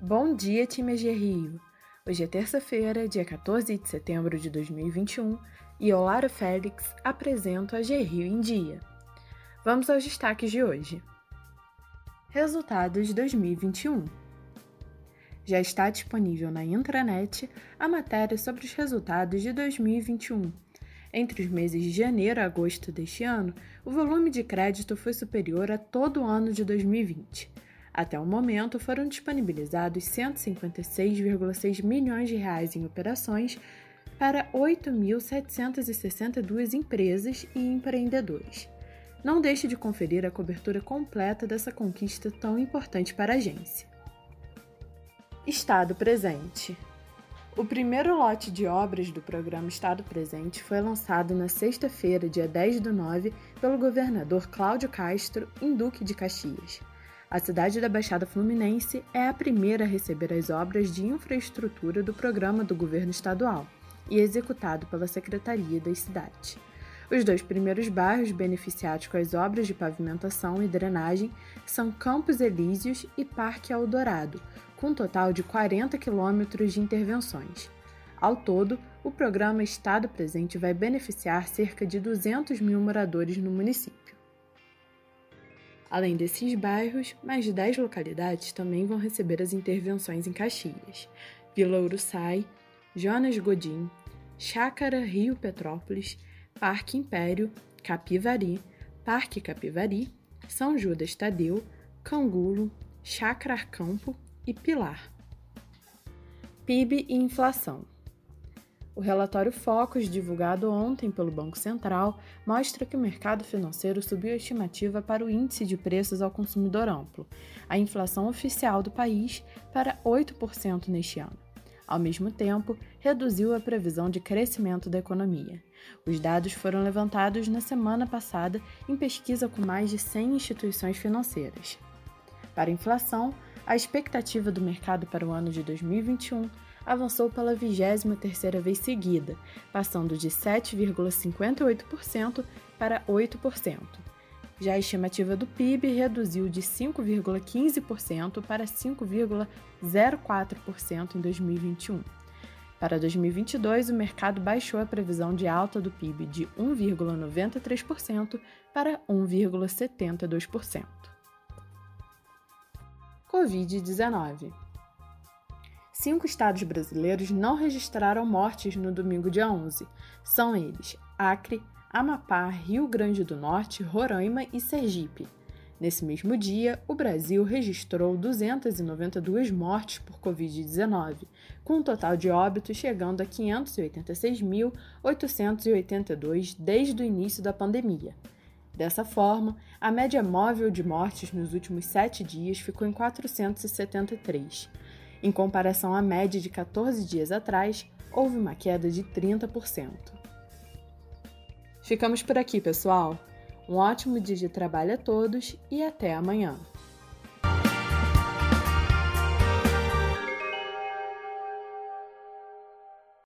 Bom dia, time AG Rio! Hoje é terça-feira, dia 14 de setembro de 2021 e eu, Félix, apresento a Rio em Dia. Vamos aos destaques de hoje. Resultados 2021 Já está disponível na intranet a matéria sobre os resultados de 2021. Entre os meses de janeiro a agosto deste ano, o volume de crédito foi superior a todo o ano de 2020. Até o momento, foram disponibilizados 156,6 milhões de reais em operações para 8.762 empresas e empreendedores. Não deixe de conferir a cobertura completa dessa conquista tão importante para a agência. Estado Presente O primeiro lote de obras do programa Estado Presente foi lançado na sexta-feira, dia 10 do 9, pelo governador Cláudio Castro, em Duque de Caxias. A cidade da Baixada Fluminense é a primeira a receber as obras de infraestrutura do programa do governo estadual e executado pela Secretaria das Cidades. Os dois primeiros bairros beneficiados com as obras de pavimentação e drenagem são Campos Elíseos e Parque Eldorado, com um total de 40 quilômetros de intervenções. Ao todo, o programa Estado Presente vai beneficiar cerca de 200 mil moradores no município. Além desses bairros, mais de 10 localidades também vão receber as intervenções em Caxias: Vila Uruçai, Jonas Godin, Chácara Rio Petrópolis, Parque Império, Capivari, Parque Capivari, São Judas Tadeu, Cangulo, Chácara Arcampo e Pilar. PIB e inflação. O relatório Focus, divulgado ontem pelo Banco Central, mostra que o mercado financeiro subiu a estimativa para o índice de preços ao consumidor amplo, a inflação oficial do país, para 8% neste ano. Ao mesmo tempo, reduziu a previsão de crescimento da economia. Os dados foram levantados na semana passada em pesquisa com mais de 100 instituições financeiras. Para a inflação, a expectativa do mercado para o ano de 2021 avançou pela 23ª vez seguida, passando de 7,58% para 8%. Já a estimativa do PIB reduziu de 5,15% para 5,04% em 2021. Para 2022, o mercado baixou a previsão de alta do PIB de 1,93% para 1,72%. Covid-19 Cinco estados brasileiros não registraram mortes no domingo dia 11. São eles Acre, Amapá, Rio Grande do Norte, Roraima e Sergipe. Nesse mesmo dia, o Brasil registrou 292 mortes por Covid-19, com um total de óbitos chegando a 586.882 desde o início da pandemia. Dessa forma, a média móvel de mortes nos últimos sete dias ficou em 473. Em comparação à média de 14 dias atrás, houve uma queda de 30%. Ficamos por aqui, pessoal. Um ótimo dia de trabalho a todos e até amanhã.